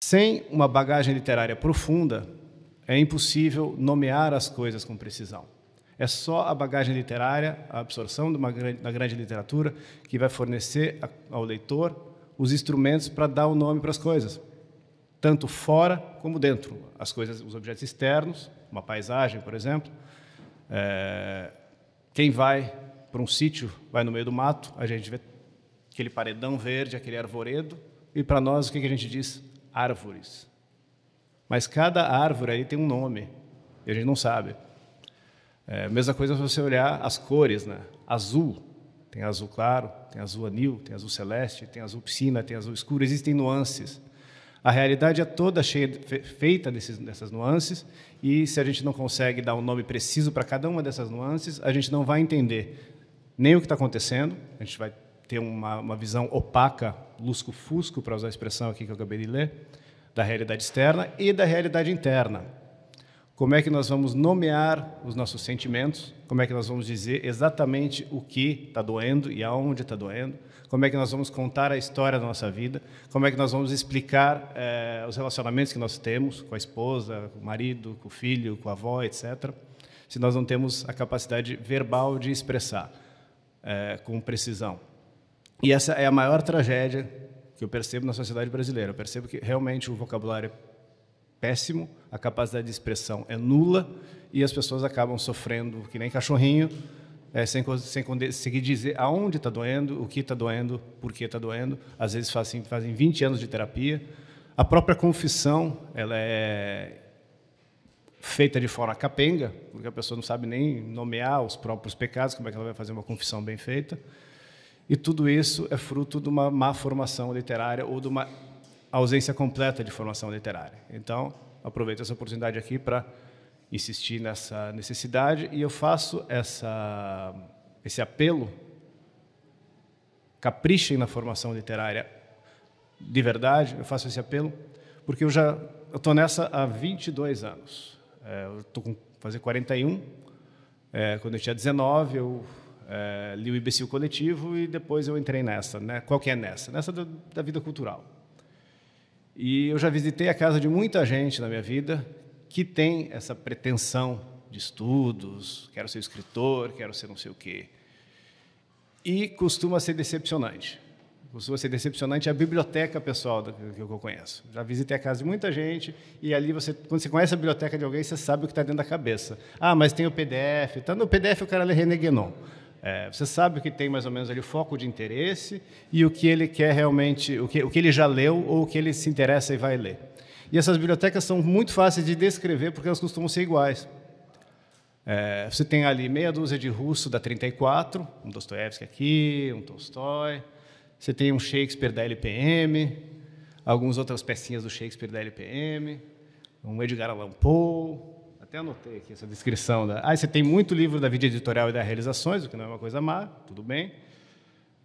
Sem uma bagagem literária profunda, é impossível nomear as coisas com precisão. É só a bagagem literária, a absorção de uma grande, da grande literatura, que vai fornecer ao leitor os instrumentos para dar o nome para as coisas, tanto fora como dentro. As coisas, os objetos externos, uma paisagem, por exemplo. É, quem vai para um sítio, vai no meio do mato, a gente vê aquele paredão verde, aquele arvoredo, e para nós o que a gente diz? Árvores. Mas cada árvore aí tem um nome, e a gente não sabe. É, mesma coisa se você olhar as cores, né? Azul, tem azul claro, tem azul anil, tem azul celeste, tem azul piscina, tem azul escuro, existem nuances. A realidade é toda cheia, feita desses, dessas nuances, e se a gente não consegue dar um nome preciso para cada uma dessas nuances, a gente não vai entender nem o que está acontecendo, a gente vai ter uma, uma visão opaca, lusco-fusco, para usar a expressão aqui que eu acabei de ler, da realidade externa e da realidade interna. Como é que nós vamos nomear os nossos sentimentos? Como é que nós vamos dizer exatamente o que está doendo e aonde está doendo? Como é que nós vamos contar a história da nossa vida? Como é que nós vamos explicar eh, os relacionamentos que nós temos com a esposa, com o marido, com o filho, com a avó, etc. Se nós não temos a capacidade verbal de expressar eh, com precisão. E essa é a maior tragédia que eu percebo na sociedade brasileira. Eu percebo que realmente o vocabulário é péssimo, a capacidade de expressão é nula e as pessoas acabam sofrendo que nem cachorrinho, é, sem, sem conseguir dizer aonde está doendo, o que está doendo, por que está doendo. Às vezes fazem, fazem 20 anos de terapia. A própria confissão ela é feita de forma capenga, porque a pessoa não sabe nem nomear os próprios pecados, como é que ela vai fazer uma confissão bem feita. E tudo isso é fruto de uma má formação literária ou de uma ausência completa de formação literária. Então, aproveito essa oportunidade aqui para insistir nessa necessidade e eu faço essa, esse apelo. Caprichem na formação literária de verdade, eu faço esse apelo, porque eu já estou nessa há 22 anos. É, eu estou com fazer 41. É, quando eu tinha 19, eu é, li o Imbecil Coletivo e depois eu entrei nessa. Né? Qual que é nessa? Nessa do, da vida cultural. E eu já visitei a casa de muita gente na minha vida que tem essa pretensão de estudos, quero ser escritor, quero ser não sei o quê. E costuma ser decepcionante. Costuma ser decepcionante a biblioteca pessoal que eu conheço. Já visitei a casa de muita gente e ali você, quando você conhece a biblioteca de alguém, você sabe o que está dentro da cabeça. Ah, mas tem o PDF. Tá no PDF o cara lê René Guénon. É, você sabe o que tem mais ou menos ali o foco de interesse e o que ele quer realmente, o que, o que ele já leu ou o que ele se interessa e vai ler. E essas bibliotecas são muito fáceis de descrever porque elas costumam ser iguais. É, você tem ali meia dúzia de russo da 34, um Dostoiévski aqui, um Tolstói. Você tem um Shakespeare da LPM, algumas outras pecinhas do Shakespeare da LPM, um Edgar Allan Poe, até anotei aqui essa descrição. Da... Ah, você tem muito livro da vida editorial e das realizações, o que não é uma coisa má, tudo bem.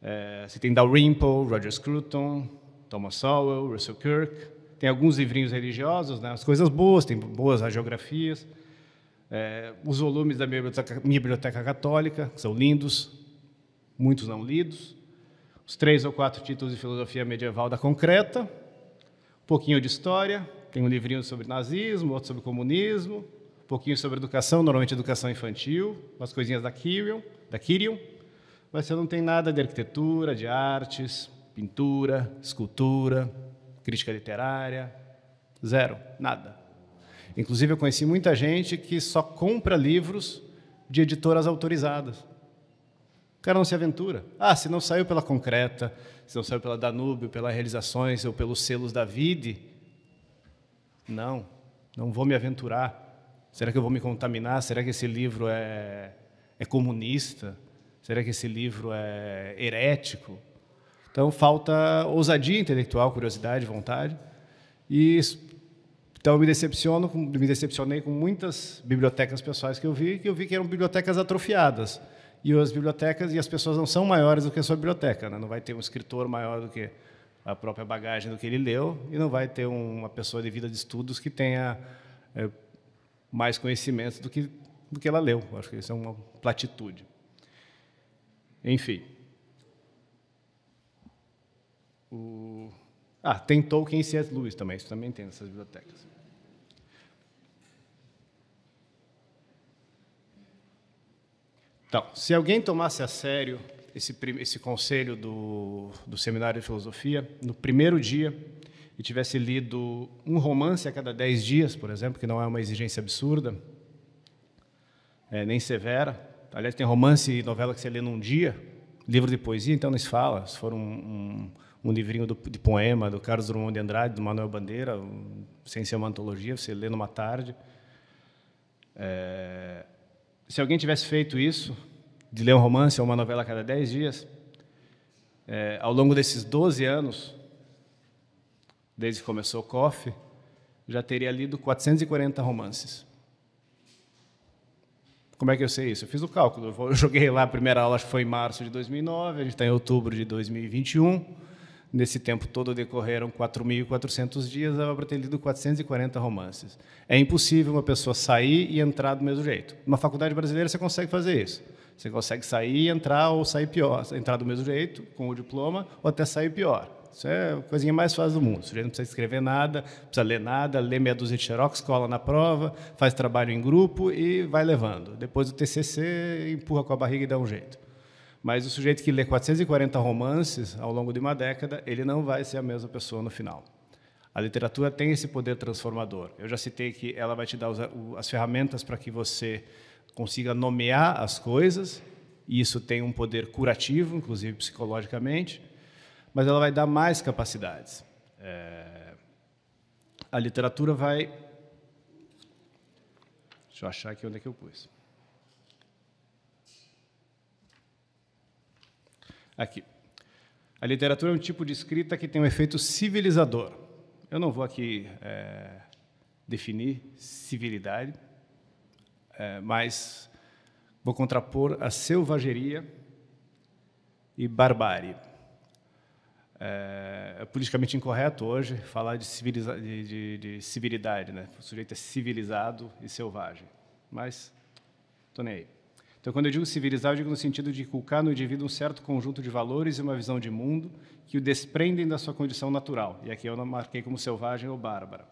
É, você tem Dalrymple, Roger Scruton, Thomas Sowell, Russell Kirk. Tem alguns livrinhos religiosos, né? as coisas boas, tem boas agiografias. É, os volumes da minha biblioteca, minha biblioteca católica, que são lindos, muitos não lidos. Os três ou quatro títulos de filosofia medieval da Concreta. Um pouquinho de história. Tem um livrinho sobre nazismo, outro sobre comunismo pouquinho sobre educação, normalmente educação infantil, umas coisinhas da Kirion, da Kirion, mas você não tem nada de arquitetura, de artes, pintura, escultura, crítica literária, zero, nada. Inclusive, eu conheci muita gente que só compra livros de editoras autorizadas. O cara não se aventura. Ah, se não saiu pela Concreta, se não saiu pela Danúbio, pelas realizações ou pelos selos da Vide, não, não vou me aventurar. Será que eu vou me contaminar? Será que esse livro é, é comunista? Será que esse livro é herético? Então falta ousadia intelectual, curiosidade, vontade. E então me decepciono, me decepcionei com muitas bibliotecas pessoais que eu vi, que eu vi que eram bibliotecas atrofiadas. E as bibliotecas e as pessoas não são maiores do que a sua biblioteca, né? Não vai ter um escritor maior do que a própria bagagem do que ele leu e não vai ter uma pessoa de vida de estudos que tenha é, mais conhecimentos do que, do que ela leu. Acho que isso é uma platitude. Enfim. O... Ah, tem Tolkien e C.S. Lewis também, isso também tem nessas bibliotecas. Então, se alguém tomasse a sério esse, esse conselho do, do seminário de filosofia, no primeiro dia, e tivesse lido um romance a cada dez dias, por exemplo, que não é uma exigência absurda, é, nem severa. Aliás, tem romance e novela que você lê num dia, livro de poesia, então não se fala. Se for um, um, um livrinho do, de poema do Carlos Drummond de Andrade, do Manuel Bandeira, sem ser uma antologia, você lê numa tarde. É, se alguém tivesse feito isso, de ler um romance ou uma novela a cada dez dias, é, ao longo desses 12 anos, desde que começou o COF, já teria lido 440 romances. Como é que eu sei isso? Eu fiz o cálculo. Eu joguei lá, a primeira aula acho que foi em março de 2009, a gente está em outubro de 2021. Nesse tempo todo decorreram 4.400 dias, dava para ter lido 440 romances. É impossível uma pessoa sair e entrar do mesmo jeito. Numa faculdade brasileira você consegue fazer isso. Você consegue sair e entrar ou sair pior. Entrar do mesmo jeito, com o diploma, ou até sair pior. Isso é a coisinha mais fácil do mundo. O sujeito não precisa escrever nada, não precisa ler nada, lê meia dúzia de xerox, cola na prova, faz trabalho em grupo e vai levando. Depois do TCC, empurra com a barriga e dá um jeito. Mas o sujeito que lê 440 romances ao longo de uma década, ele não vai ser a mesma pessoa no final. A literatura tem esse poder transformador. Eu já citei que ela vai te dar as ferramentas para que você consiga nomear as coisas, e isso tem um poder curativo, inclusive psicologicamente mas ela vai dar mais capacidades. É, a literatura vai. Deixa eu achar aqui onde é que eu pus. Aqui. A literatura é um tipo de escrita que tem um efeito civilizador. Eu não vou aqui é, definir civilidade, é, mas vou contrapor a selvageria e barbárie. É, é, politicamente incorreto hoje falar de, civiliza de, de, de, civilidade, né? O sujeito é civilizado e selvagem. Mas, estou nem aí. Então, quando eu digo civilizar, eu digo no sentido de inculcar no indivíduo um certo conjunto de valores e uma visão de mundo que o desprendem da sua condição natural. E aqui eu marquei como selvagem ou bárbara.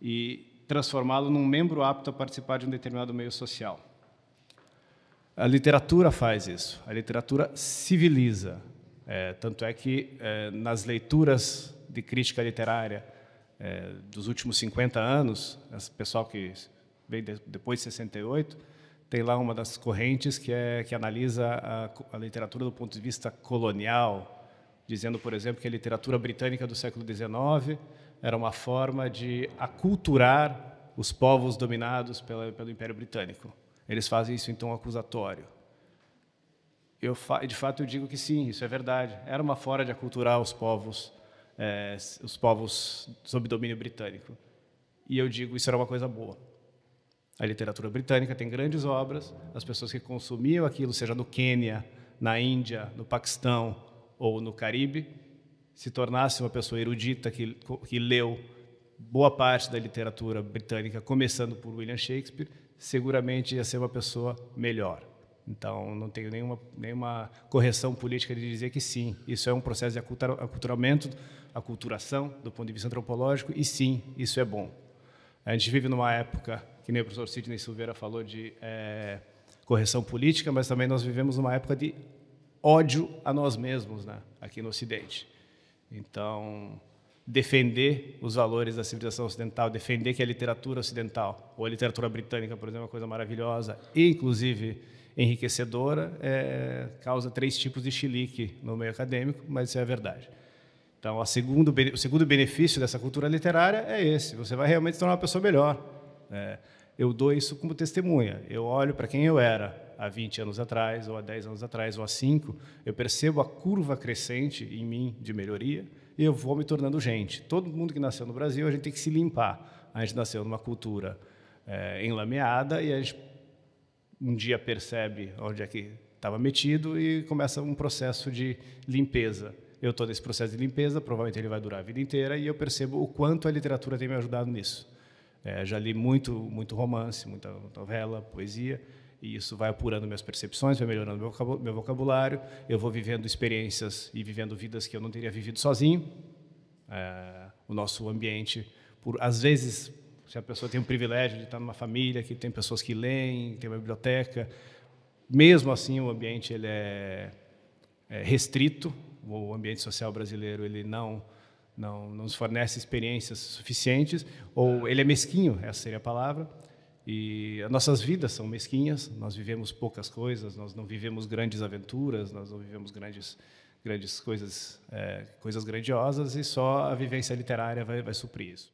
E transformá-lo num membro apto a participar de um determinado meio social. A literatura faz isso. A literatura civiliza, é, tanto é que, é, nas leituras de crítica literária é, dos últimos 50 anos, esse pessoal que veio de, depois de 68, tem lá uma das correntes que, é, que analisa a, a literatura do ponto de vista colonial, dizendo, por exemplo, que a literatura britânica do século XIX era uma forma de aculturar os povos dominados pela, pelo Império Britânico. Eles fazem isso em tom acusatório eu de fato eu digo que sim, isso é verdade. Era uma forma de aculturar os povos, é, os povos sob domínio britânico. E eu digo isso era uma coisa boa. A literatura britânica tem grandes obras. As pessoas que consumiam aquilo, seja no Quênia, na Índia, no Paquistão ou no Caribe, se tornasse uma pessoa erudita que, que leu boa parte da literatura britânica, começando por William Shakespeare, seguramente ia ser uma pessoa melhor. Então, não tenho nenhuma, nenhuma correção política de dizer que sim, isso é um processo de aculturamento, aculturação do ponto de vista antropológico, e sim, isso é bom. A gente vive numa época, que nem o professor Sidney Silveira falou, de é, correção política, mas também nós vivemos numa época de ódio a nós mesmos, né, aqui no Ocidente. Então, defender os valores da civilização ocidental, defender que a literatura ocidental, ou a literatura britânica, por exemplo, é uma coisa maravilhosa, e, inclusive, enriquecedora, é, causa três tipos de chilique no meio acadêmico, mas isso é a verdade. Então, segundo, o segundo benefício dessa cultura literária é esse: você vai realmente se tornar uma pessoa melhor. É, eu dou isso como testemunha. Eu olho para quem eu era há 20 anos atrás, ou há 10 anos atrás, ou há 5, eu percebo a curva crescente em mim de melhoria e eu vou me tornando gente. Todo mundo que nasceu no Brasil, a gente tem que se limpar. A gente nasceu numa cultura é, enlameada e a gente um dia percebe onde é que estava metido e começa um processo de limpeza. Eu estou nesse processo de limpeza, provavelmente ele vai durar a vida inteira, e eu percebo o quanto a literatura tem me ajudado nisso. É, já li muito, muito romance, muita novela, poesia, e isso vai apurando minhas percepções, vai melhorando meu vocabulário, eu vou vivendo experiências e vivendo vidas que eu não teria vivido sozinho. é, o nosso ambiente. Por às vezes, se a pessoa tem o privilégio de estar numa família que tem pessoas que leem, tem uma biblioteca, mesmo assim o ambiente ele é, é restrito. O ambiente social brasileiro ele não não, nos fornece experiências suficientes, ou ele é mesquinho, essa seria a palavra. E as nossas vidas são mesquinhas, nós vivemos poucas coisas, nós não vivemos grandes aventuras, nós não vivemos grandes grandes coisas, é, coisas grandiosas, e só a vivência literária vai, vai suprir isso.